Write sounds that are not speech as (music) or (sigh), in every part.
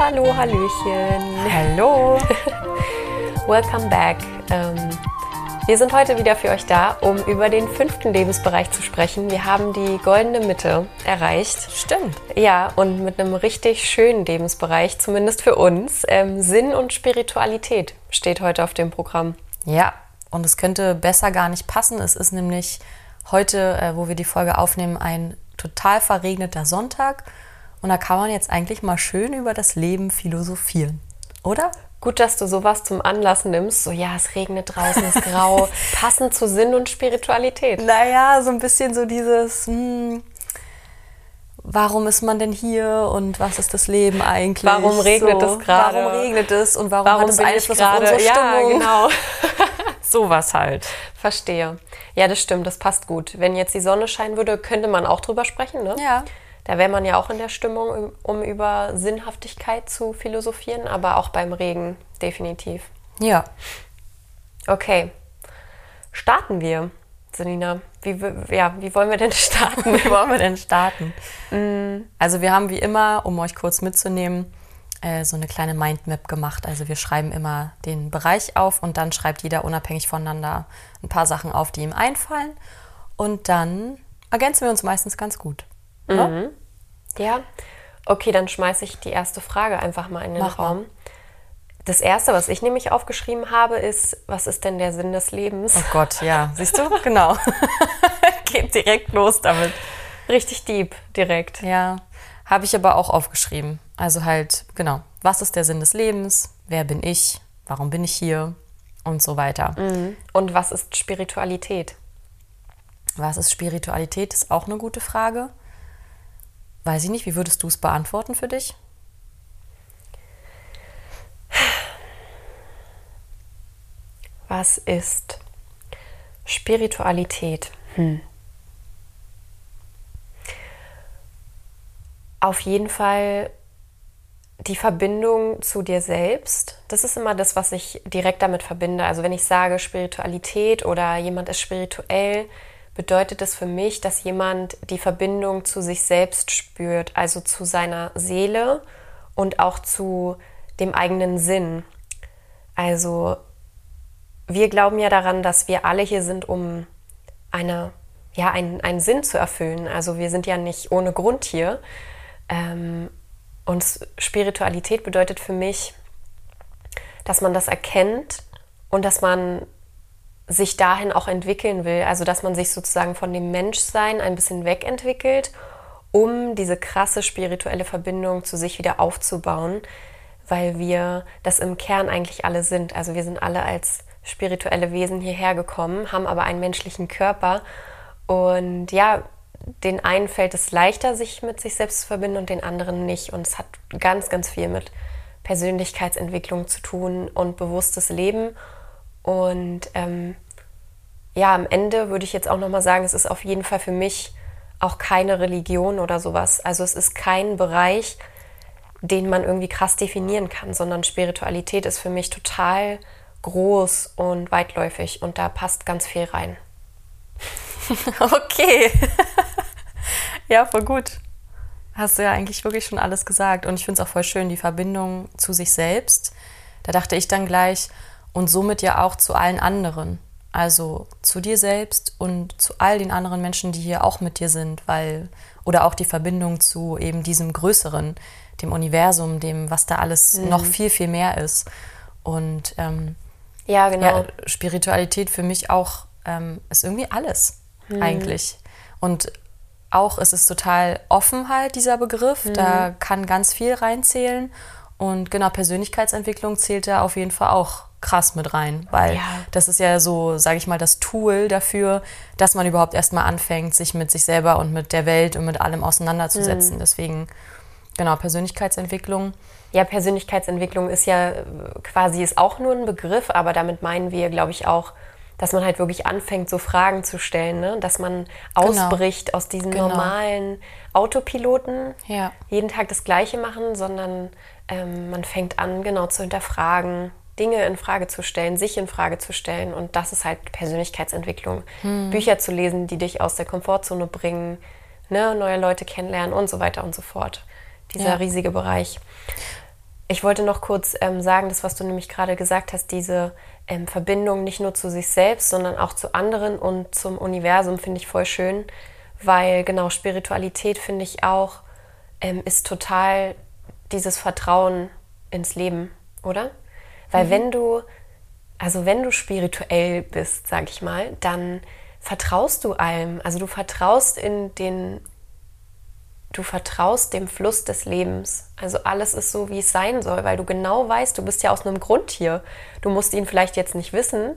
Hallo, Hallöchen. Hallo. (laughs) Welcome back. Ähm, wir sind heute wieder für euch da, um über den fünften Lebensbereich zu sprechen. Wir haben die goldene Mitte erreicht. Stimmt. Ja, und mit einem richtig schönen Lebensbereich, zumindest für uns. Ähm, Sinn und Spiritualität steht heute auf dem Programm. Ja, und es könnte besser gar nicht passen. Es ist nämlich heute, äh, wo wir die Folge aufnehmen, ein total verregneter Sonntag. Und da kann man jetzt eigentlich mal schön über das Leben philosophieren, oder? Gut, dass du sowas zum Anlass nimmst. So, ja, es regnet draußen, es ist grau. (laughs) Passend zu Sinn und Spiritualität. Naja, so ein bisschen so dieses, hm, warum ist man denn hier und was ist das Leben eigentlich? Warum regnet so, es gerade? Warum regnet es und warum, Warum hat es Einfluss auf gerade? unsere Ja, Stimmung? genau. (laughs) (laughs) Sowas halt. Verstehe. Ja, das stimmt, das passt gut. Wenn jetzt die Sonne scheinen würde, könnte man auch drüber sprechen, ne? Ja. Da wäre man ja auch in der Stimmung, um, über Sinnhaftigkeit zu philosophieren, aber auch beim Regen definitiv. Ja. Okay, starten wir, Selina. Wie, ja, wie wollen wir denn (laughs) starten? Wie wollen wir denn starten? Also wir haben wie immer, um euch kurz mitzunehmen, äh, so eine kleine Mindmap gemacht. Also wir schreiben immer den Bereich auf und dann schreibt jeder unabhängig voneinander ein paar Sachen auf, die ihm einfallen. Und dann ergänzen wir uns meistens ganz gut. Ja? Ja, okay, dann schmeiße ich die erste Frage einfach mal in den Mach mal. Raum. Das erste, was ich nämlich aufgeschrieben habe, ist, was ist denn der Sinn des Lebens? Oh Gott, ja. Siehst du? Genau. (laughs) Geht direkt los damit. Richtig deep, direkt. Ja, habe ich aber auch aufgeschrieben. Also halt, genau, was ist der Sinn des Lebens? Wer bin ich? Warum bin ich hier? Und so weiter. Und was ist Spiritualität? Was ist Spiritualität? Ist auch eine gute Frage. Weiß ich nicht, wie würdest du es beantworten für dich? Was ist Spiritualität? Hm. Auf jeden Fall die Verbindung zu dir selbst. Das ist immer das, was ich direkt damit verbinde. Also wenn ich sage Spiritualität oder jemand ist spirituell, bedeutet es für mich, dass jemand die Verbindung zu sich selbst spürt, also zu seiner Seele und auch zu dem eigenen Sinn. Also wir glauben ja daran, dass wir alle hier sind, um eine, ja, einen, einen Sinn zu erfüllen. Also wir sind ja nicht ohne Grund hier. Ähm, und Spiritualität bedeutet für mich, dass man das erkennt und dass man sich dahin auch entwickeln will. Also dass man sich sozusagen von dem Menschsein ein bisschen wegentwickelt, um diese krasse spirituelle Verbindung zu sich wieder aufzubauen, weil wir das im Kern eigentlich alle sind. Also wir sind alle als spirituelle Wesen hierher gekommen, haben aber einen menschlichen Körper und ja, den einen fällt es leichter, sich mit sich selbst zu verbinden und den anderen nicht. Und es hat ganz, ganz viel mit Persönlichkeitsentwicklung zu tun und bewusstes Leben. Und ähm, ja, am Ende würde ich jetzt auch nochmal sagen, es ist auf jeden Fall für mich auch keine Religion oder sowas. Also es ist kein Bereich, den man irgendwie krass definieren kann, sondern Spiritualität ist für mich total groß und weitläufig und da passt ganz viel rein. (laughs) Okay. ja, voll gut. Hast du ja eigentlich wirklich schon alles gesagt. Und ich finde es auch voll schön, die Verbindung zu sich selbst. Da dachte ich dann gleich, und somit ja auch zu allen anderen. Also zu dir selbst und zu all den anderen Menschen, die hier auch mit dir sind, weil, oder auch die Verbindung zu eben diesem Größeren, dem Universum, dem, was da alles noch viel, viel mehr ist. Und ähm, Ja, genau. ja, Spiritualität für mich auch ähm, ist irgendwie alles eigentlich. Und auch ist es total offen halt, dieser Begriff. Da kann ganz viel reinzählen. Und genau, Persönlichkeitsentwicklung zählt da auf jeden Fall auch krass mit rein, weil Ja. das ist ja so, sage ich mal, das Tool dafür, dass man überhaupt erstmal anfängt, sich mit sich selber und mit der Welt und mit allem auseinanderzusetzen. Deswegen, genau, Persönlichkeitsentwicklung. Ja, Persönlichkeitsentwicklung ist ja äh, quasi ist auch nur ein Begriff, aber damit meinen wir, glaube ich, auch, dass man halt wirklich anfängt, so Fragen zu stellen, ne? dass man ausbricht aus diesen Genau. normalen Autopiloten, Ja. jeden Tag das Gleiche machen, sondern ähm, man fängt an, genau zu hinterfragen, Dinge in Frage zu stellen, sich in Frage zu stellen und das ist halt Persönlichkeitsentwicklung. Bücher zu lesen, die dich aus der Komfortzone bringen, ne? neue Leute kennenlernen und so weiter und so fort. Dieser Ja. riesige Bereich. Ich wollte noch kurz ähm, sagen, das, was du nämlich gerade gesagt hast, diese ähm, Verbindung nicht nur zu sich selbst, sondern auch zu anderen und zum Universum, finde ich voll schön, weil genau Spiritualität, finde ich auch, ähm, ist total dieses Vertrauen ins Leben, oder? Weil mhm. wenn du, also wenn du spirituell bist, sag ich mal, dann vertraust du allem. Also du vertraust in den du vertraust dem Fluss des Lebens. Also alles ist so, wie es sein soll, weil du genau weißt, du bist ja aus einem Grund hier. Du musst ihn vielleicht jetzt nicht wissen,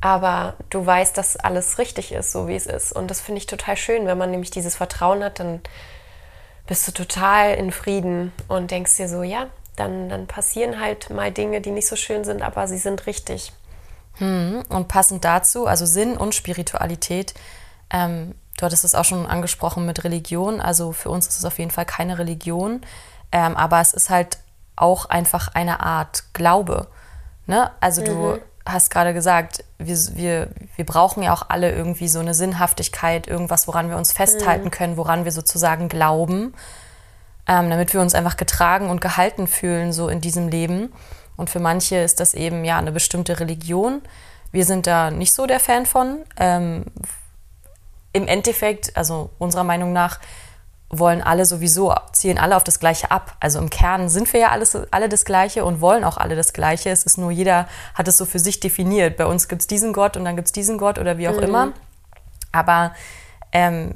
aber du weißt, dass alles richtig ist, so wie es ist. Und das finde ich total schön, wenn man nämlich dieses Vertrauen hat, dann bist du total in Frieden und denkst dir so, ja, dann, dann passieren halt mal Dinge, die nicht so schön sind, aber sie sind richtig. Hm, und passend dazu, also Sinn und Spiritualität, ähm, Du hattest es auch schon angesprochen mit Religion. Also für uns ist es auf jeden Fall keine Religion, ähm, aber es ist halt auch einfach eine Art Glaube. Ne? Also mhm. du hast gerade gesagt, wir, wir, wir brauchen ja auch alle irgendwie so eine Sinnhaftigkeit, irgendwas, woran wir uns festhalten mhm. können, woran wir sozusagen glauben, ähm, damit wir uns einfach getragen und gehalten fühlen, so in diesem Leben. Und für manche ist das eben ja eine bestimmte Religion. Wir sind da nicht so der Fan von, ähm, im Endeffekt, also unserer Meinung nach, wollen alle sowieso, zielen alle auf das Gleiche ab. Also im Kern sind wir ja alles, alle das Gleiche und wollen auch alle das Gleiche. Es ist nur, jeder hat es so für sich definiert. Bei uns gibt es diesen Gott und dann gibt es diesen Gott oder wie auch mhm. immer. Aber ähm,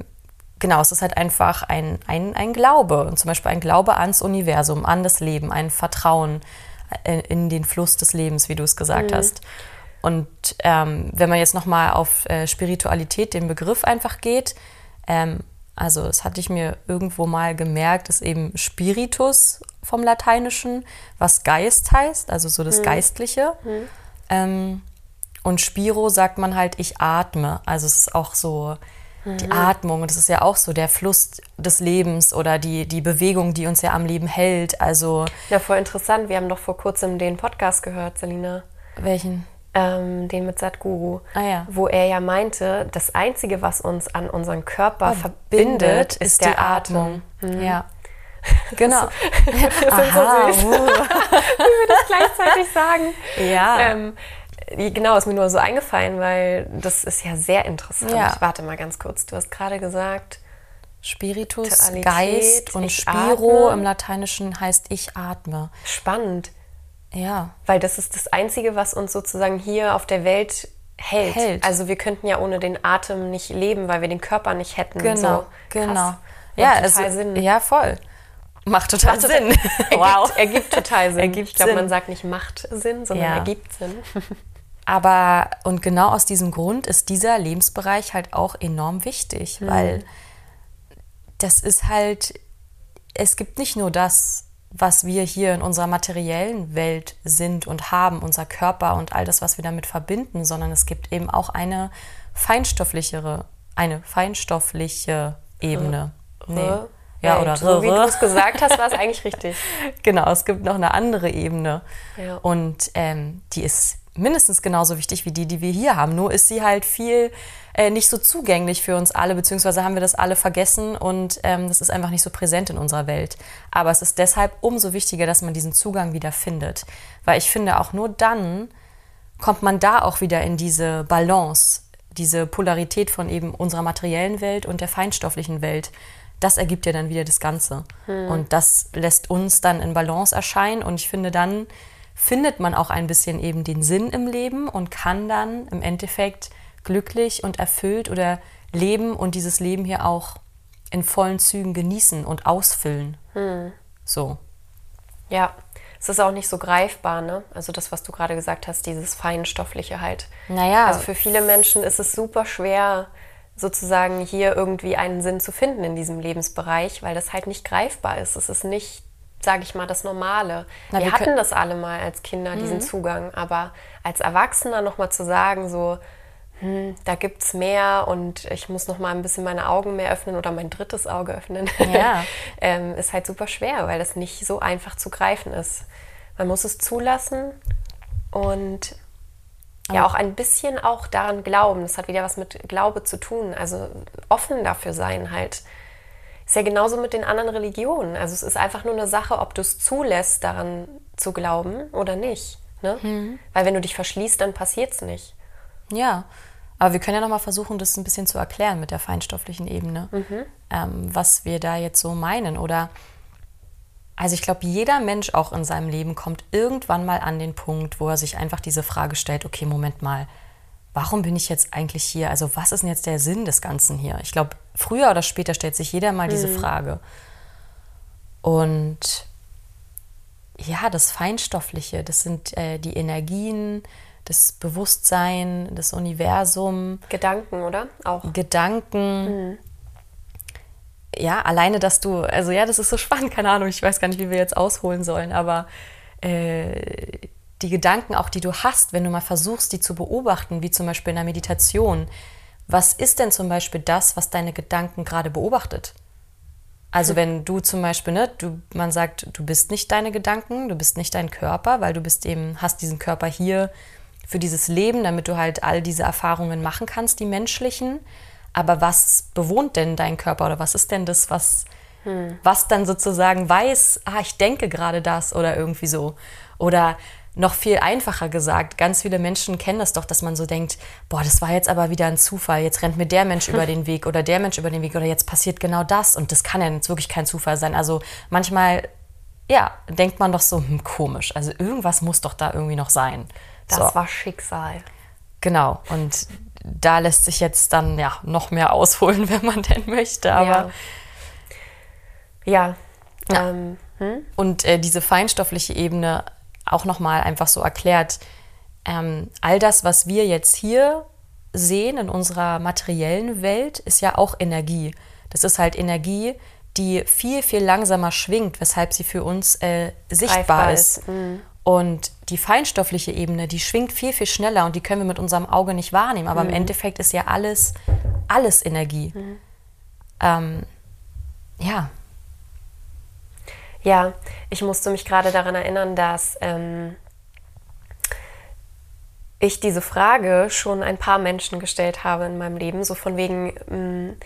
genau, es ist halt einfach ein, ein, ein Glaube. Und zum Beispiel ein Glaube ans Universum, an das Leben, ein Vertrauen in, in den Fluss des Lebens, wie du es gesagt mhm. hast. Und ähm, wenn man jetzt nochmal auf äh, Spiritualität, den Begriff einfach geht, ähm, also das hatte ich mir irgendwo mal gemerkt, ist eben Spiritus vom Lateinischen, was Geist heißt, also so das hm. Geistliche. Hm. Ähm, und Spiro sagt man halt, ich atme. Also es ist auch so die. Atmung. Und das ist ja auch so der Fluss des Lebens oder die, die Bewegung, die uns ja am Leben hält. Also ja, voll interessant. Wir haben doch vor kurzem den Podcast gehört, Selina. Welchen? ähm, den mit Sadhguru, ah, ja. wo er ja meinte, das Einzige, was uns an unseren Körper verbindet, verbindet ist, ist der Atmung. Atmung. Mhm. Ja. (laughs) Genau. Wir sind Aha, so süß. Uh. (laughs) Wie wir das gleichzeitig sagen. Ja. Ähm, genau, ist mir nur so eingefallen, weil das ist ja sehr interessant. Ja. Warte mal ganz kurz. Du hast gerade gesagt, Spiritus, Geist und Spiro atme. im Lateinischen heißt ich atme. Spannend. Ja. Weil das ist das Einzige, was uns sozusagen hier auf der Welt hält. hält. Also wir könnten ja ohne den Atem nicht leben, weil wir den Körper nicht hätten. Genau, so. genau. Ja, total also, Sinn. ja, voll. Macht total macht Sinn. Total, (laughs) wow. Ergibt, ergibt total (laughs) Sinn. Ergibt ich glaube, man sagt nicht macht Sinn, sondern ja. ergibt Sinn. (laughs) Aber, und genau aus diesem Grund ist dieser Lebensbereich halt auch enorm wichtig, mhm. weil das ist halt, es gibt nicht nur das, was wir hier in unserer materiellen Welt sind und haben, unser Körper und all das, was wir damit verbinden, sondern es gibt eben auch eine feinstofflichere, eine feinstoffliche Ebene. Nee. Ja, oder so wie du es gesagt hast, war es (laughs) eigentlich richtig. genau, es gibt noch eine andere Ebene. Ja. Und ähm, die ist mindestens genauso wichtig wie die, die wir hier haben. Nur ist sie halt viel äh, nicht so zugänglich für uns alle, beziehungsweise haben wir das alle vergessen und ähm, das ist einfach nicht so präsent in unserer Welt. Aber es ist deshalb umso wichtiger, dass man diesen Zugang wieder findet. Weil ich finde, auch nur dann kommt man da auch wieder in diese Balance, diese Polarität von eben unserer materiellen Welt und der feinstofflichen Welt. Das ergibt ja dann wieder das Ganze. Hm. Und das lässt uns dann in Balance erscheinen. Und ich finde, dann findet man auch ein bisschen eben den Sinn im Leben und kann dann im Endeffekt glücklich und erfüllt oder leben und dieses Leben hier auch in vollen Zügen genießen und ausfüllen. Hm. So. Ja, es ist auch nicht so greifbar, ne? Also das, was du gerade gesagt hast, dieses Feinstoffliche halt. Naja. Also für viele Menschen ist es super schwer, sozusagen hier irgendwie einen Sinn zu finden in diesem Lebensbereich, weil das halt nicht greifbar ist. Es ist nicht, sage ich mal, das Normale. Na, wir, wir hatten das alle mal als Kinder, diesen mhm. Zugang, aber als Erwachsener nochmal zu sagen, so, hm, da gibt es mehr und ich muss noch mal ein bisschen meine Augen mehr öffnen oder mein drittes Auge öffnen, ja. (laughs) ähm, ist halt super schwer, weil das nicht so einfach zu greifen ist. Man muss es zulassen und ja auch ein bisschen auch daran glauben. Das hat wieder was mit Glaube zu tun. Also offen dafür sein halt. Ist ja genauso mit den anderen Religionen. Also es ist einfach nur eine Sache, ob du es zulässt, daran zu glauben oder nicht. Ne? Mhm. Weil wenn du dich verschließt, dann passiert es nicht. Ja, aber wir können ja nochmal versuchen, das ein bisschen zu erklären mit der feinstofflichen Ebene, mhm. ähm, was wir da jetzt so meinen. Oder also ich glaube, jeder Mensch auch in seinem Leben kommt irgendwann mal an den Punkt, wo er sich einfach diese Frage stellt, okay, Moment mal, warum bin ich jetzt eigentlich hier? Also was ist denn jetzt der Sinn des Ganzen hier? Ich glaube, früher oder später stellt sich jeder mal diese mhm. Frage. Und ja, das Feinstoffliche, das sind äh, die Energien, das Bewusstsein, das Universum. Gedanken, oder? Auch. Gedanken. Mhm. Ja, alleine, dass du, also ja, das ist so spannend, keine Ahnung, ich weiß gar nicht, wie wir jetzt ausholen sollen, aber äh, die Gedanken auch, die du hast, wenn du mal versuchst, die zu beobachten, wie zum Beispiel in der Meditation, was ist denn zum Beispiel das, was deine Gedanken gerade beobachtet? Also wenn du zum Beispiel, ne, du, man sagt, du bist nicht deine Gedanken, du bist nicht dein Körper, weil du bist eben, hast diesen Körper hier für dieses Leben, damit du halt all diese Erfahrungen machen kannst, die menschlichen. Aber was bewohnt denn dein Körper oder was ist denn das, was, hm. was dann sozusagen weiß, ah, ich denke gerade das oder irgendwie so. Oder noch viel einfacher gesagt, ganz viele Menschen kennen das doch, dass man so denkt, boah, das war jetzt aber wieder ein Zufall, jetzt rennt mir der Mensch (laughs) über den Weg oder der Mensch über den Weg oder jetzt passiert genau das und das kann ja jetzt wirklich kein Zufall sein. Also manchmal, ja, denkt man doch so, hm, komisch, also irgendwas muss doch da irgendwie noch sein. Das so. war Schicksal. Genau. Und da lässt sich jetzt dann ja noch mehr ausholen, (laughs) wenn man denn möchte. Aber ja. ja. ja. Ähm, hm? Und äh, diese feinstoffliche Ebene auch nochmal einfach so erklärt, ähm, all das, was wir jetzt hier sehen in unserer materiellen Welt, ist ja auch Energie. Das ist halt Energie, die viel, viel langsamer schwingt, weshalb sie für uns äh, sichtbar ist. ist. Mhm. Und die feinstoffliche Ebene, die schwingt viel, viel schneller und die können wir mit unserem Auge nicht wahrnehmen. Aber mhm. im Endeffekt ist ja alles, alles Energie. Mhm. Ähm, ja. Ja, ich musste mich gerade daran erinnern, dass ähm, ich diese Frage schon ein paar Menschen gestellt habe in meinem Leben, so von wegen, ähm,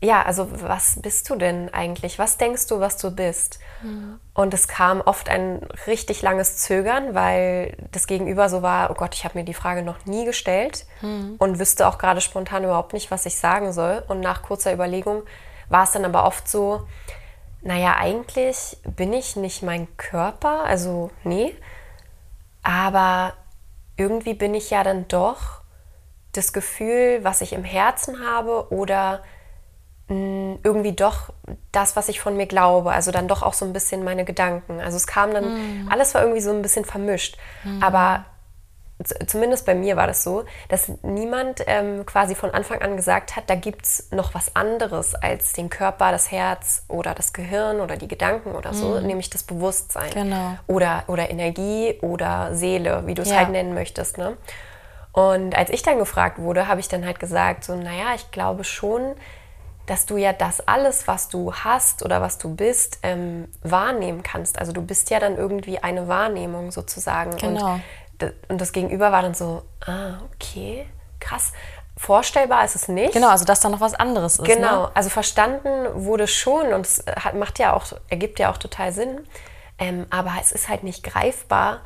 ja, also was bist du denn eigentlich? Was denkst du, was du bist? Mhm. Und es kam oft ein richtig langes Zögern, weil das Gegenüber so war, oh Gott, ich habe mir die Frage noch nie gestellt mhm. und wüsste auch gerade spontan überhaupt nicht, was ich sagen soll. Und nach kurzer Überlegung war es dann aber oft so, naja, eigentlich bin ich nicht mein Körper, also nee, aber irgendwie bin ich ja dann doch das Gefühl, was ich im Herzen habe oder irgendwie doch das, was ich von mir glaube, also dann doch auch so ein bisschen meine Gedanken. Also es kam dann, mm. alles war irgendwie so ein bisschen vermischt. Mm. Aber zumindest bei mir war das so, dass niemand ähm, quasi von Anfang an gesagt hat, da gibt es noch was anderes als den Körper, das Herz oder das Gehirn oder die Gedanken oder so, mm. nämlich das Bewusstsein. Genau. Oder, oder Energie oder Seele, wie du es ja. halt nennen möchtest. Ne? Und als ich dann gefragt wurde, habe ich dann halt gesagt, so, naja, ich glaube schon, dass du ja das alles, was du hast oder was du bist, ähm, wahrnehmen kannst. Also du bist ja dann irgendwie eine Wahrnehmung sozusagen. Genau. Und, und das Gegenüber war dann so, ah, okay, krass. Vorstellbar ist es nicht. Genau, also dass da noch was anderes ist. Genau, ne? also verstanden wurde schon und es hat, macht ja auch, ergibt ja auch total Sinn. Ähm, aber es ist halt nicht greifbar,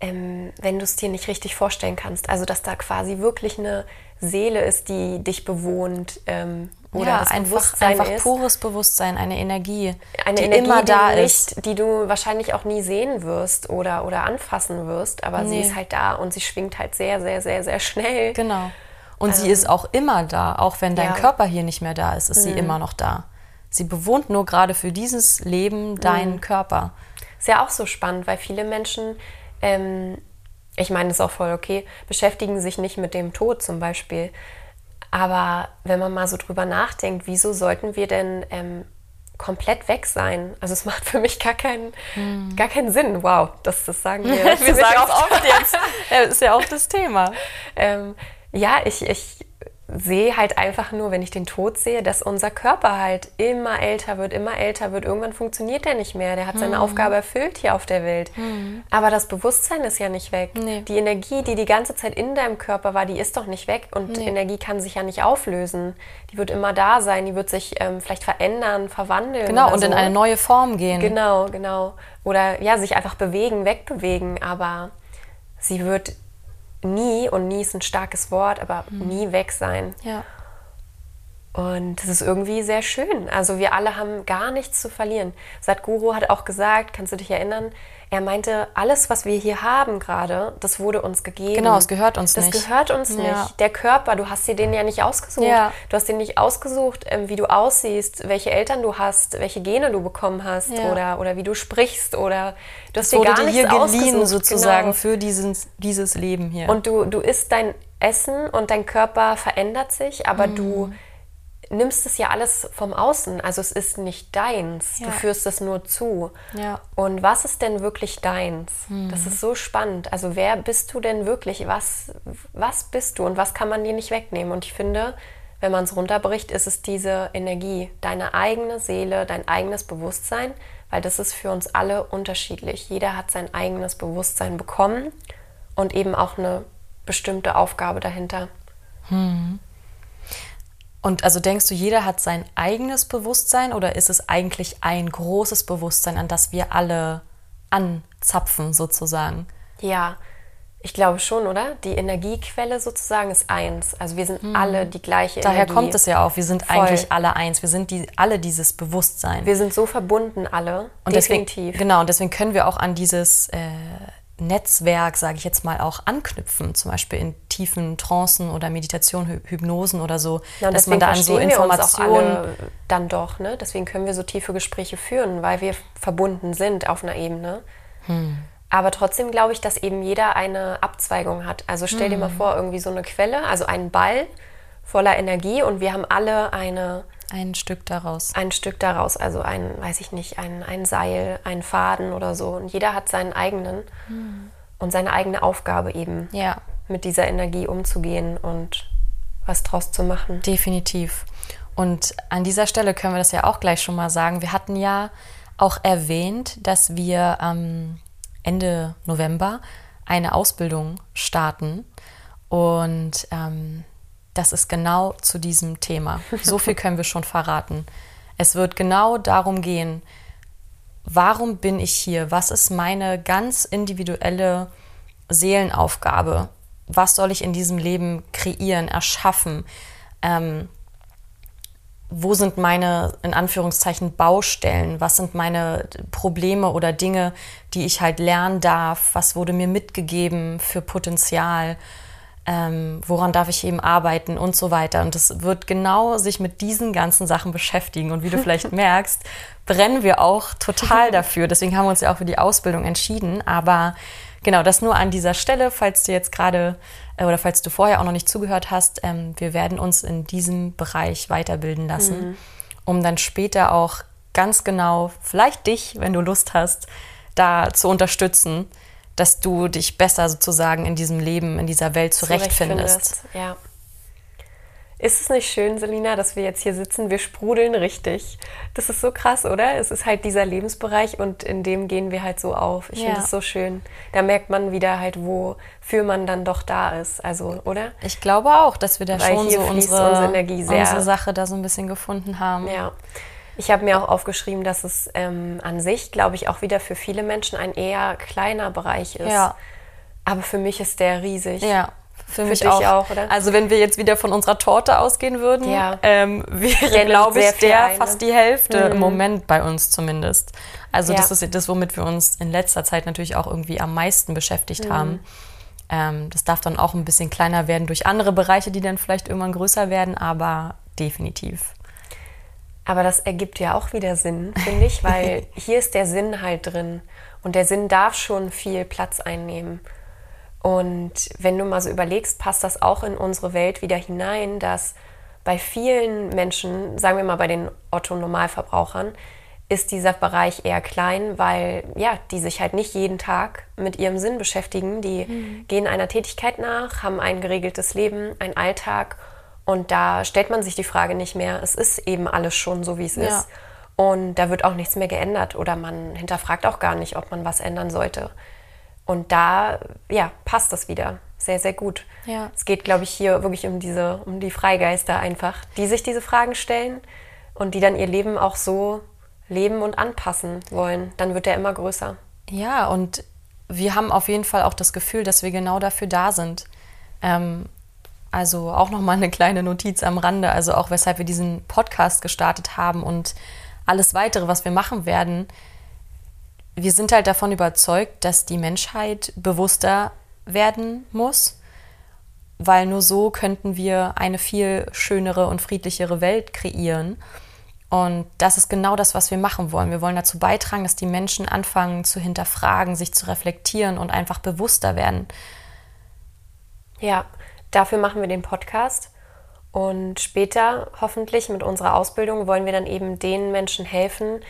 ähm, wenn du es dir nicht richtig vorstellen kannst. Also dass da quasi wirklich eine Seele ist, die dich bewohnt, ähm, oder ja, das einfach, Bewusstsein einfach ist. pures Bewusstsein, eine Energie, eine die Energie, immer da die ist. Nicht, die du wahrscheinlich auch nie sehen wirst oder, oder anfassen wirst, aber nee. sie ist halt da und sie schwingt halt sehr, sehr, sehr, sehr schnell. Genau. Und ähm, sie ist auch immer da, auch wenn dein ja. Körper hier nicht mehr da ist, ist mhm. sie immer noch da. Sie bewohnt nur gerade für dieses Leben deinen mhm. Körper. Ist ja auch so spannend, weil viele Menschen, ähm, ich meine, das ist auch voll okay, beschäftigen sich nicht mit dem Tod zum Beispiel. Aber wenn man mal so drüber nachdenkt, wieso sollten wir denn ähm, komplett weg sein? Also es (laughs) macht für mich gar keinen, hm. gar keinen Sinn. Wow, das, das sagen wir. (laughs) wir sagen es oft jetzt. (laughs) ja, ist ja auch das Thema. Ähm, ja, ich, ich sehe halt einfach nur, wenn ich den Tod sehe, dass unser Körper halt immer älter wird, immer älter wird. Irgendwann funktioniert der nicht mehr. Der hat seine mhm. Aufgabe erfüllt hier auf der Welt. Mhm. Aber das Bewusstsein ist ja nicht weg. Nee. Die Energie, die die ganze Zeit in deinem Körper war, die ist doch nicht weg. Und nee. Energie kann sich ja nicht auflösen. Die wird immer da sein. Die wird sich ähm, vielleicht verändern, verwandeln. Genau, und so. in eine neue Form gehen. Genau, genau. Oder ja, sich einfach bewegen, wegbewegen. Aber sie wird nie, und nie ist ein starkes Wort, aber mhm. nie weg sein. Ja. Und das ist irgendwie sehr schön. Also wir alle haben gar nichts zu verlieren. Sadhguru hat auch gesagt, kannst du dich erinnern, er meinte, alles, was wir hier haben gerade, das wurde uns gegeben. Genau, es gehört uns das nicht. Das gehört uns ja. nicht. Der Körper, du hast dir den ja nicht ausgesucht. Ja. Du hast dir nicht ausgesucht, ähm, wie du aussiehst, welche Eltern du hast, welche Gene du bekommen hast ja. oder, oder wie du sprichst oder du hast das dir gar nichts hier geliehen sozusagen genau. für dieses, dieses Leben hier. Und du, du isst dein Essen und dein Körper verändert sich, aber mhm. du nimmst es ja alles vom Außen. Also es ist nicht deins. Ja. Du führst es nur zu. Ja. Und was ist denn wirklich deins? Mhm. Das ist so spannend. Also wer bist du denn wirklich? Was, was bist du und was kann man dir nicht wegnehmen? Und ich finde, wenn man es runterbricht, ist es diese Energie, deine eigene Seele, dein eigenes Bewusstsein, weil das ist für uns alle unterschiedlich. Jeder hat sein eigenes Bewusstsein bekommen und eben auch eine bestimmte Aufgabe dahinter. Mhm. Und also denkst du, jeder hat sein eigenes Bewusstsein oder ist es eigentlich ein großes Bewusstsein, an das wir alle anzapfen sozusagen? Ja, ich glaube schon, oder? Die Energiequelle sozusagen ist eins. Also wir sind mhm. alle die gleiche Daher Energie. Daher kommt es ja auch, wir sind Voll. eigentlich alle eins. Wir sind die, alle dieses Bewusstsein. Wir sind so verbunden alle. Und definitiv. Deswegen, genau, und deswegen können wir auch an dieses äh, Netzwerk, sage ich jetzt mal, auch anknüpfen, zum Beispiel in tiefen Trancen oder Meditation, Hypnosen oder so, ja, dass man da an so Informationen dann doch, ne? Deswegen können wir so tiefe Gespräche führen, weil wir verbunden sind auf einer Ebene. Hm. Aber trotzdem glaube ich, dass eben jeder eine Abzweigung hat. Also stell hm. dir mal hm. vor, irgendwie so eine Quelle, also einen Ball voller Energie und wir haben alle eine ein Stück daraus. Ein Stück daraus, also ein, weiß ich nicht, ein, ein Seil, ein Faden oder so. Und jeder hat seinen eigenen hm. und seine eigene Aufgabe eben, ja. mit dieser Energie umzugehen und was draus zu machen. Definitiv. Und an dieser Stelle können wir das ja auch gleich schon mal sagen. Wir hatten ja auch erwähnt, dass wir ähm, Ende November eine Ausbildung starten. Und ähm, das ist genau zu diesem Thema. So viel können wir schon verraten. Es wird genau darum gehen, warum bin ich hier? Was ist meine ganz individuelle Seelenaufgabe? Was soll ich in diesem Leben kreieren, erschaffen? Ähm, wo sind meine, in Anführungszeichen, Baustellen? Was sind meine Probleme oder Dinge, die ich halt lernen darf? Was wurde mir mitgegeben für Potenzial? Ähm, woran darf ich eben arbeiten und so weiter. Und es wird genau sich mit diesen ganzen Sachen beschäftigen. Und wie du vielleicht (laughs) merkst, brennen wir auch total (laughs) dafür. Deswegen haben wir uns ja auch für die Ausbildung entschieden. Aber genau, das nur an dieser Stelle, falls du jetzt gerade äh, oder falls du vorher auch noch nicht zugehört hast, ähm, wir werden uns in diesem Bereich weiterbilden lassen, mhm. um dann später auch ganz genau, vielleicht dich, wenn du Lust hast, da zu unterstützen dass du dich besser sozusagen in diesem Leben, in dieser Welt zurechtfindest. Ja. Ist es nicht schön, Selina, dass wir jetzt hier sitzen? Wir sprudeln richtig. Das ist so krass, oder? Es ist halt dieser Lebensbereich und in dem gehen wir halt so auf. Ich ja. finde es so schön. Da merkt man wieder halt, wofür man dann doch da ist. Also, oder? Ich glaube auch, dass wir da Weil schon so unsere, unsere, unsere Sache da so ein bisschen gefunden haben. Ja. Ich habe mir auch aufgeschrieben, dass es ähm, an sich, glaube ich, auch wieder für viele Menschen ein eher kleiner Bereich ist. Ja. Aber für mich ist der riesig. Ja. Für, für mich auch. auch. oder? Also wenn wir jetzt wieder von unserer Torte ausgehen würden, ja. ähm, wäre, glaube ich, der ein, fast die Hälfte mhm. im Moment bei uns zumindest. Also ja. das ist das, womit wir uns in letzter Zeit natürlich auch irgendwie am meisten beschäftigt mhm. haben. Ähm, das darf dann auch ein bisschen kleiner werden durch andere Bereiche, die dann vielleicht irgendwann größer werden, aber definitiv. Aber das ergibt ja auch wieder Sinn, finde ich, weil (laughs) hier ist der Sinn halt drin. Und der Sinn darf schon viel Platz einnehmen. Und wenn du mal so überlegst, passt das auch in unsere Welt wieder hinein, dass bei vielen Menschen, sagen wir mal bei den Otto-Normalverbrauchern, ist dieser Bereich eher klein, weil ja, die sich halt nicht jeden Tag mit ihrem Sinn beschäftigen. Die mhm. gehen einer Tätigkeit nach, haben ein geregeltes Leben, einen Alltag Und da stellt man sich die Frage nicht mehr. Es ist eben alles schon so, wie es Ja. ist. Und da wird auch nichts mehr geändert oder man hinterfragt auch gar nicht, ob man was ändern sollte. Und da, ja, passt das wieder. Sehr, sehr gut. Ja. Es geht, glaube ich, hier wirklich um diese, um die Freigeister einfach, die sich diese Fragen stellen und die dann ihr Leben auch so leben und anpassen wollen. Dann wird der immer größer. Ja, und wir haben auf jeden Fall auch das Gefühl, dass wir genau dafür da sind. Ähm, also auch nochmal eine kleine Notiz am Rande, also auch weshalb wir diesen Podcast gestartet haben und alles weitere, was wir machen werden. Wir sind halt davon überzeugt, dass die Menschheit bewusster werden muss, weil nur so könnten wir eine viel schönere und friedlichere Welt kreieren. Und das ist genau das, was wir machen wollen. Wir wollen dazu beitragen, dass die Menschen anfangen zu hinterfragen, sich zu reflektieren und einfach bewusster werden. Ja, dafür machen wir den Podcast. Und später, hoffentlich mit unserer Ausbildung, wollen wir dann eben den Menschen helfen,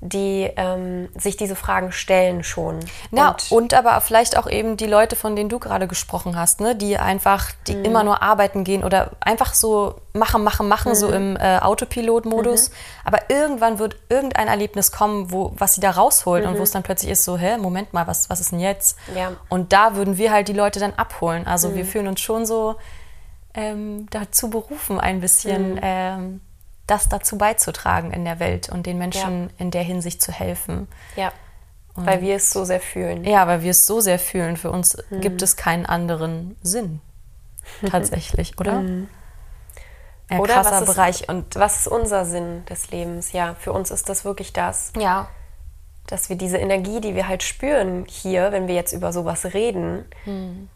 die ähm, sich diese Fragen stellen schon. Ja, und, und, aber vielleicht auch eben die Leute, von denen du gerade gesprochen hast, ne, die einfach, die mhm. immer nur arbeiten gehen oder einfach so machen, machen, machen, mhm. so im äh, Autopilot-Modus. Mhm. Aber irgendwann wird irgendein Erlebnis kommen, wo, was sie da rausholt und wo es dann plötzlich ist so, hä, Moment mal, was, was ist denn jetzt? Ja. Und da würden wir halt die Leute dann abholen. Also wir fühlen uns schon so ähm, dazu berufen, ein bisschen ähm, das dazu beizutragen in der Welt und den Menschen Ja. in der Hinsicht zu helfen. Ja, weil wir es so sehr fühlen. Ja, weil wir es so sehr fühlen. Für uns gibt es keinen anderen Sinn. (laughs) Tatsächlich, oder? Ja, Oder krasser was ist, Bereich. Und was ist unser Sinn des Lebens? Ja, für uns ist das wirklich das, ja, dass wir diese Energie, die wir halt spüren hier, wenn wir jetzt über sowas reden,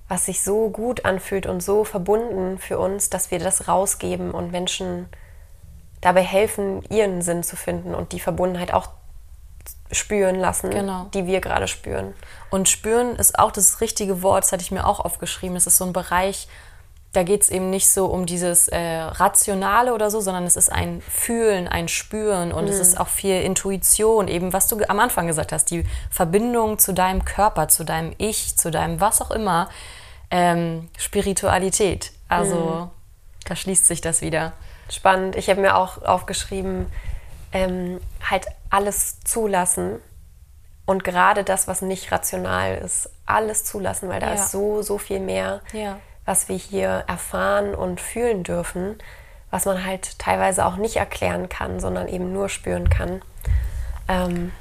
was sich so gut anfühlt und so verbunden für uns, dass wir das rausgeben und Menschen dabei helfen, ihren Sinn zu finden und die Verbundenheit auch spüren lassen, Genau. die wir gerade spüren. Und spüren ist auch das richtige Wort, das hatte ich mir auch aufgeschrieben. Es ist so ein Bereich, da geht es eben nicht so um dieses äh, Rationale oder so, sondern es ist ein Fühlen, ein Spüren und es ist auch viel Intuition, eben was du am Anfang gesagt hast, die Verbindung zu deinem Körper, zu deinem Ich, zu deinem was auch immer, ähm, Spiritualität. Also da schließt sich das wieder. Spannend. Ich habe mir auch aufgeschrieben, ähm, halt alles zulassen und gerade das, was nicht rational ist, alles zulassen, weil da Ja. ist so, so viel mehr, Ja. was wir hier erfahren und fühlen dürfen, was man halt teilweise auch nicht erklären kann, sondern eben nur spüren kann. Ähm,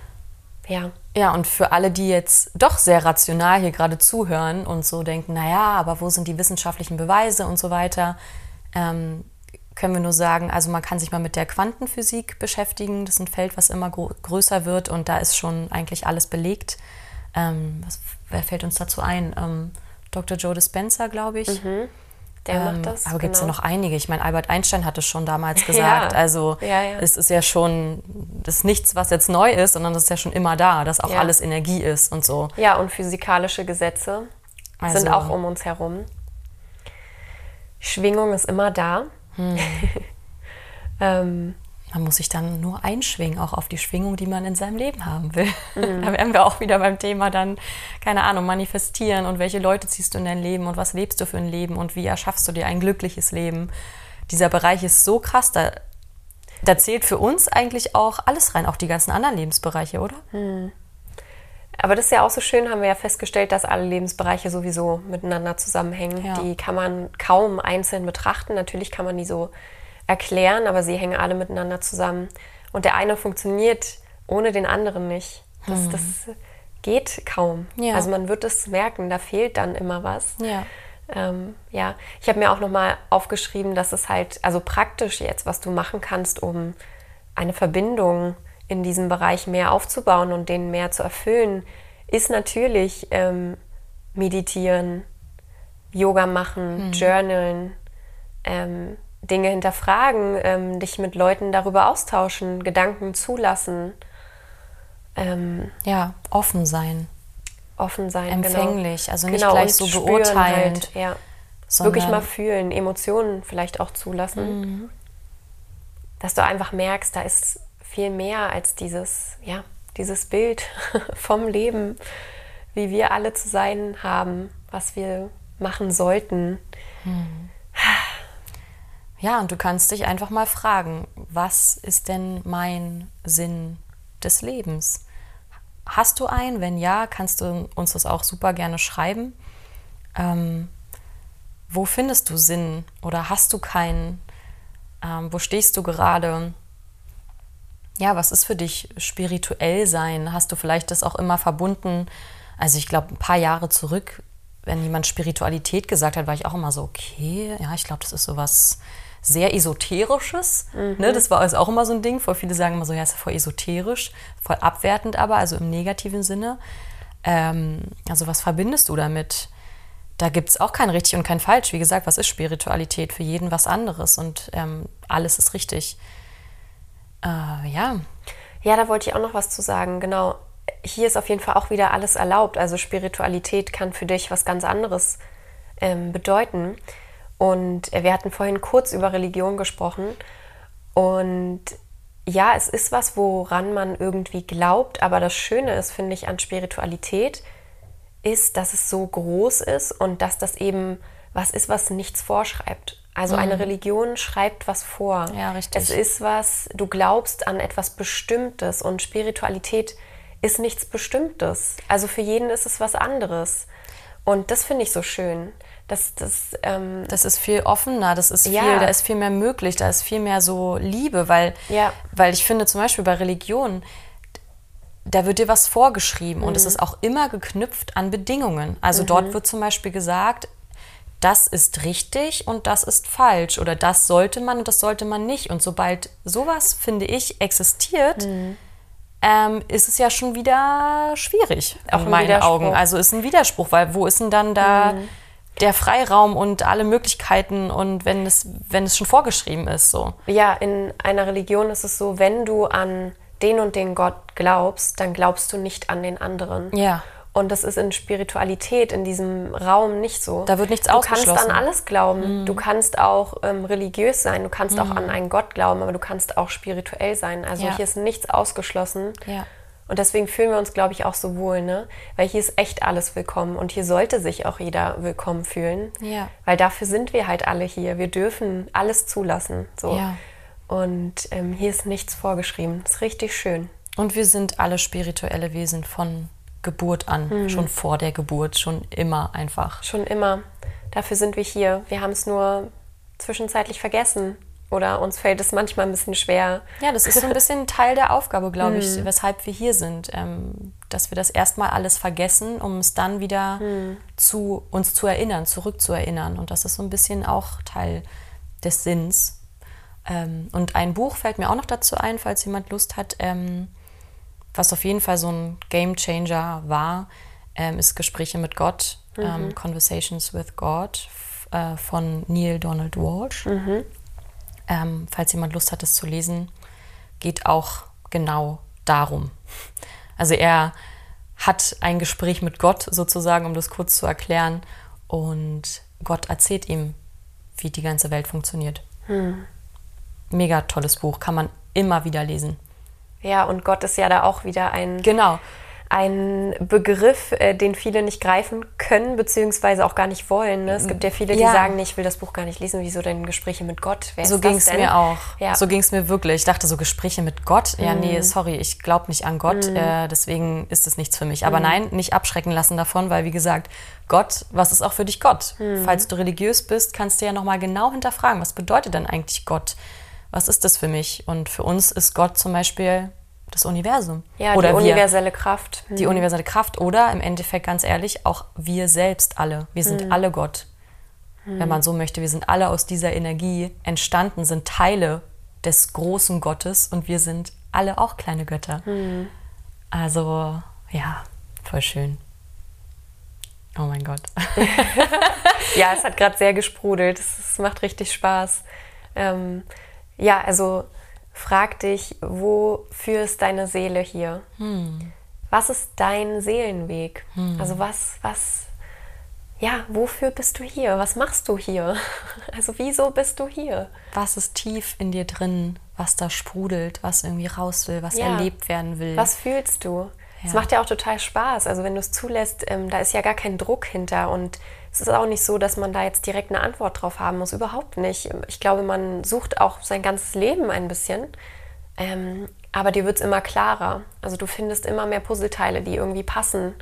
ja, Ja, und für alle, die jetzt doch sehr rational hier gerade zuhören und so denken, naja, aber wo sind die wissenschaftlichen Beweise und so weiter, ähm, können wir nur sagen, also man kann sich mal mit der Quantenphysik beschäftigen. Das ist ein Feld, was immer größer wird und da ist schon eigentlich alles belegt. Ähm, was, wer fällt uns dazu ein? Ähm, Dr. Joe Dispenza, glaube ich. der Ähm, macht das. Aber gibt es ja genau. noch einige. Ich meine, Albert Einstein hat es schon damals (laughs) gesagt. Ja. Also Ja, ja. es ist ja schon, das ist nichts, was jetzt neu ist, sondern das ist ja schon immer da, dass auch Ja. alles Energie ist und so. Ja, und physikalische Gesetze Also- sind auch um uns herum. Schwingung ist immer da. Hm. (laughs) ähm, Man muss sich dann nur einschwingen, auch auf die Schwingung, die man in seinem Leben haben will. Mhm. (laughs) Da wären wir auch wieder beim Thema dann, keine Ahnung, manifestieren und welche Leute ziehst du in dein Leben und was lebst du für ein Leben und wie erschaffst du dir ein glückliches Leben. Dieser Bereich ist so krass, da, da zählt für uns eigentlich auch alles rein, auch die ganzen anderen Lebensbereiche, oder? Aber das ist ja auch so schön, haben wir ja festgestellt, dass alle Lebensbereiche sowieso miteinander zusammenhängen. Ja. Die kann man kaum einzeln betrachten. Natürlich kann man die so erklären, aber sie hängen alle miteinander zusammen. Und der eine funktioniert ohne den anderen nicht. Das, das geht kaum. Ja. Also man wird es merken, da fehlt dann immer was. Ja. Ähm, ja, ich habe mir auch nochmal aufgeschrieben, dass es halt, also praktisch jetzt, was du machen kannst, um eine Verbindung in diesem Bereich mehr aufzubauen und den mehr zu erfüllen, ist natürlich ähm, meditieren, Yoga machen, journalen, ähm, Dinge hinterfragen, ähm, dich mit Leuten darüber austauschen, Gedanken zulassen, ähm, Ja, offen sein, offen sein. empfänglich, also nicht Genau, gleich so beurteilend. Halt, ja. Wirklich mal fühlen, Emotionen vielleicht auch zulassen. Dass du einfach merkst, da ist viel mehr als dieses, ja, dieses Bild (laughs) vom Leben, wie wir alle zu sein haben, was wir machen sollten. Ja, und du kannst dich einfach mal fragen, was ist denn mein Sinn des Lebens? Hast du einen? Wenn ja, kannst du uns das auch super gerne schreiben. Ähm, wo findest du Sinn oder hast du keinen? Ähm, wo stehst du gerade? Ja, was ist für dich spirituell sein? Hast du vielleicht das auch immer verbunden? Also ich glaube, ein paar Jahre zurück, wenn jemand Spiritualität gesagt hat, war ich auch immer so, okay, ja, ich glaube, das ist sowas sehr Esoterisches. Mhm. Ne, das war also auch immer so ein Ding. Voll viele sagen immer so, ja, ist ja voll esoterisch, voll abwertend aber, also im negativen Sinne. Ähm, also was verbindest du damit? Da gibt es auch kein richtig und kein falsch. Wie gesagt, was ist Spiritualität? Für jeden was anderes und ähm, alles ist richtig. Äh, ja. Ja, da wollte ich auch noch was zu sagen. Genau. Hier ist auf jeden Fall auch wieder alles erlaubt. Also Spiritualität kann für dich was ganz anderes ähm, bedeuten. Und wir hatten vorhin kurz über Religion gesprochen. Und ja, es ist was, woran man irgendwie glaubt. Aber das Schöne ist, finde ich, an Spiritualität, ist, dass es so groß ist und dass das eben was ist, was nichts vorschreibt. Also mhm. eine Religion schreibt was vor. Ja, richtig. Es ist was, du glaubst an etwas Bestimmtes und Spiritualität ist nichts Bestimmtes. Also für jeden ist es was anderes. Und das finde ich so schön. Das, das, ähm, das ist viel offener, das ist viel, ja. da ist viel mehr möglich, da ist viel mehr so Liebe, weil, ja. weil ich finde zum Beispiel bei Religion, da wird dir was vorgeschrieben mhm. und es mhm. ist auch immer geknüpft an Bedingungen. Also mhm. dort wird zum Beispiel gesagt, das ist richtig und das ist falsch oder das sollte man und das sollte man nicht. Und sobald sowas, finde ich, existiert, mhm. ähm, ist es ja schon wieder schwierig, auch in meinen Augen. Also ist ein Widerspruch, weil wo ist denn dann da mhm der Freiraum und alle Möglichkeiten und wenn es, wenn es schon vorgeschrieben ist. So. Ja, in einer Religion ist es so, wenn du an den und den Gott glaubst, dann glaubst du nicht an den anderen. Ja. Und das ist in Spiritualität, in diesem Raum nicht so. Da wird nichts du ausgeschlossen. Du kannst an alles glauben. Mhm. Du kannst auch ähm, religiös sein. Du kannst mhm. auch an einen Gott glauben, aber du kannst auch spirituell sein. Also ja. hier ist nichts ausgeschlossen. Ja. Und deswegen fühlen wir uns, glaube ich, auch so wohl, ne? Weil hier ist echt alles willkommen und hier sollte sich auch jeder willkommen fühlen. Ja. Weil dafür sind wir halt alle hier. Wir dürfen alles zulassen. So. Ja. Und ähm, hier ist nichts vorgeschrieben. Das ist richtig schön. Und wir sind alle spirituelle Wesen von Geburt an, mhm. schon vor der Geburt, schon immer einfach. Schon immer. Dafür sind wir hier. Wir haben es nur zwischenzeitlich vergessen. Oder uns fällt es manchmal ein bisschen schwer. Ja, das ist so ein (laughs) bisschen Teil der Aufgabe, glaube ich, mhm. weshalb wir hier sind. Ähm, dass wir das erstmal alles vergessen, um es dann wieder mhm. zu uns zu erinnern, zurückzuerinnern. Und das ist so ein bisschen auch Teil des Sinns. Ähm, und ein Buch fällt mir auch noch dazu ein, falls jemand Lust hat, ähm, was auf jeden Fall so ein Game Changer war, ähm, ist Gespräche mit Gott, ähm, mhm. Conversations with God äh, von Neil Donald Walsh. Mhm ähm, falls jemand Lust hat, es zu lesen, geht auch genau darum. Also er hat ein Gespräch mit Gott sozusagen, um das kurz zu erklären. Und Gott erzählt ihm, wie die ganze Welt funktioniert. Hm. Mega tolles Buch, kann man immer wieder lesen. Ja, und Gott ist ja da auch wieder ein. Genau ein Begriff, äh, den viele nicht greifen können, beziehungsweise auch gar nicht wollen. Ne? Es gibt ja viele, die ja. sagen, ich will das Buch gar nicht lesen, wieso denn Gespräche mit Gott? Wer so ging es mir auch. Ja. So ging es mir wirklich. Ich dachte so, Gespräche mit Gott? Ja, nee, mhm. sorry, ich glaube nicht an Gott, mhm. äh, deswegen ist es nichts für mich. Aber mhm. nein, nicht abschrecken lassen davon, weil wie gesagt, Gott, was ist auch für dich Gott? Mhm. Falls du religiös bist, kannst du ja nochmal genau hinterfragen, was bedeutet denn eigentlich Gott? Was ist das für mich? Und für uns ist Gott zum Beispiel das Universum. Ja, oder die universelle wir, Kraft. Mhm. Die universelle Kraft oder im Endeffekt ganz ehrlich auch wir selbst alle. Wir sind mhm. alle Gott. Mhm. Wenn man so möchte, wir sind alle aus dieser Energie entstanden, sind Teile des großen Gottes und wir sind alle auch kleine Götter. Mhm. Also ja, voll schön. Oh mein Gott. (laughs) ja, es hat gerade sehr gesprudelt. Es, es, macht richtig Spaß. Ähm, ja, also Frag dich, wofür ist deine Seele hier? Hm. Was ist dein Seelenweg? Hm. Also was, was, ja, wofür bist du hier? Was machst du hier? (laughs) Also wieso bist du hier? Was ist tief in dir drin, was da sprudelt, was irgendwie raus will, was ja. erlebt werden will? Was fühlst du? Es ja. macht ja auch total Spaß. Also wenn du es zulässt, ähm, da ist ja gar kein Druck hinter und es ist auch nicht so, dass man da jetzt direkt eine Antwort drauf haben muss. Überhaupt nicht. Ich glaube, man sucht auch sein ganzes Leben ein bisschen. Ähm, aber dir wird es immer klarer. Also du findest immer mehr Puzzleteile, die irgendwie passen,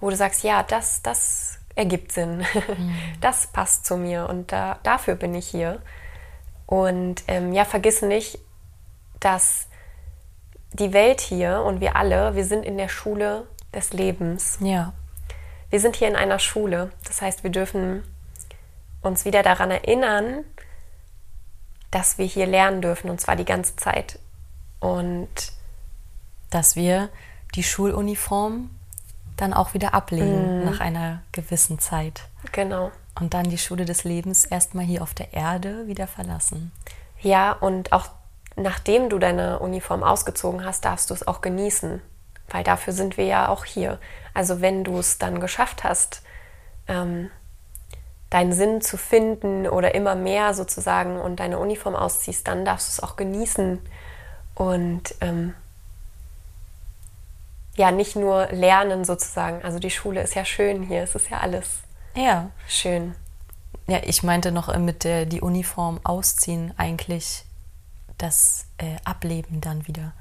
wo du sagst, ja, das, das ergibt Sinn. (laughs) Mhm. Das passt zu mir und da, dafür bin ich hier. Und ähm, ja, vergiss nicht, dass die Welt hier und wir alle, wir sind in der Schule des Lebens. Ja. Wir sind hier in einer Schule. Das heißt, wir dürfen uns wieder daran erinnern, dass wir hier lernen dürfen und zwar die ganze Zeit. Und dass wir die Schuluniform dann auch wieder ablegen mhm. nach einer gewissen Zeit. Genau. Und dann die Schule des Lebens erstmal hier auf der Erde wieder verlassen. Ja, und auch nachdem du deine Uniform ausgezogen hast, darfst du es auch genießen, weil dafür sind wir ja auch hier. Also wenn du es dann geschafft hast, ähm, deinen Sinn zu finden oder immer mehr sozusagen und deine Uniform ausziehst, dann darfst du es auch genießen und ähm, ja, nicht nur lernen sozusagen. Also die Schule ist ja schön hier, es ist ja alles ja. schön. Ja, ich meinte noch äh, mit der die Uniform ausziehen eigentlich das äh, Ableben dann wieder.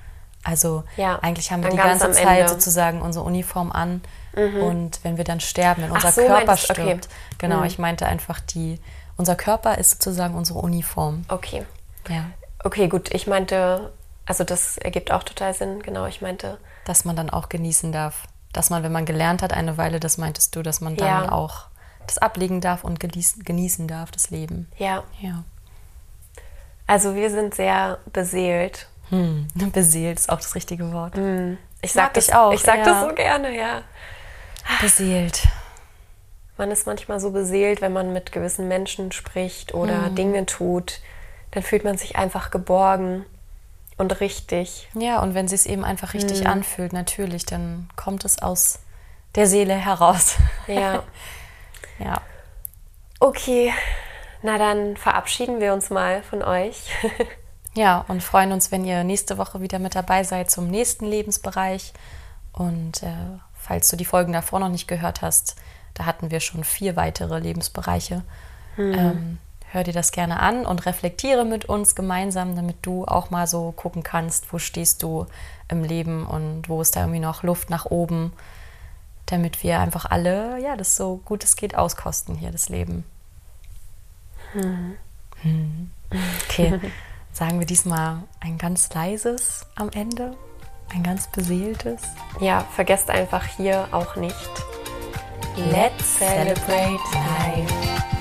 Also ja, eigentlich haben wir die ganze Zeit Ende. sozusagen unsere Uniform an mhm. und wenn wir dann sterben, wenn unser so, Körper stirbt, okay. genau, mhm. ich meinte einfach die, unser Körper ist sozusagen unsere Uniform. Okay. Ja. Okay, gut. Ich meinte, also das ergibt auch total Sinn. Genau, ich meinte, dass man dann auch genießen darf, dass man, wenn man gelernt hat eine Weile, das meintest du, dass man dann ja. auch das ablegen darf und genießen, genießen darf, das Leben. Ja. Ja. Also wir sind sehr beseelt. Hm. (laughs) Beseelt ist auch das richtige Wort. Hm. Ich sag das auch. Ich sag ja. das so gerne, ja. Beseelt. Man ist manchmal so beseelt, wenn man mit gewissen Menschen spricht oder hm. Dinge tut. Dann fühlt man sich einfach geborgen und richtig. Ja, und wenn sie es eben einfach richtig hm. anfühlt, natürlich, dann kommt es aus der Seele heraus. Ja. (laughs) ja. Okay, na dann verabschieden wir uns mal von euch. (laughs) ja, und freuen uns, wenn ihr nächste Woche wieder mit dabei seid zum nächsten Lebensbereich. Und äh, falls du die Folgen davor noch nicht gehört hast, da hatten wir schon vier weitere Lebensbereiche. Mhm. Ähm, hör dir das gerne an und reflektiere mit uns gemeinsam, damit du auch mal so gucken kannst, wo stehst du im Leben und wo ist da irgendwie noch Luft nach oben, damit wir einfach alle, ja, das so gut es geht auskosten hier, das Leben. Hm. Hm. Okay, (laughs) sagen wir diesmal ein ganz leises am Ende, ein ganz beseeltes. Ja, vergesst einfach hier auch nicht. Let's celebrate life.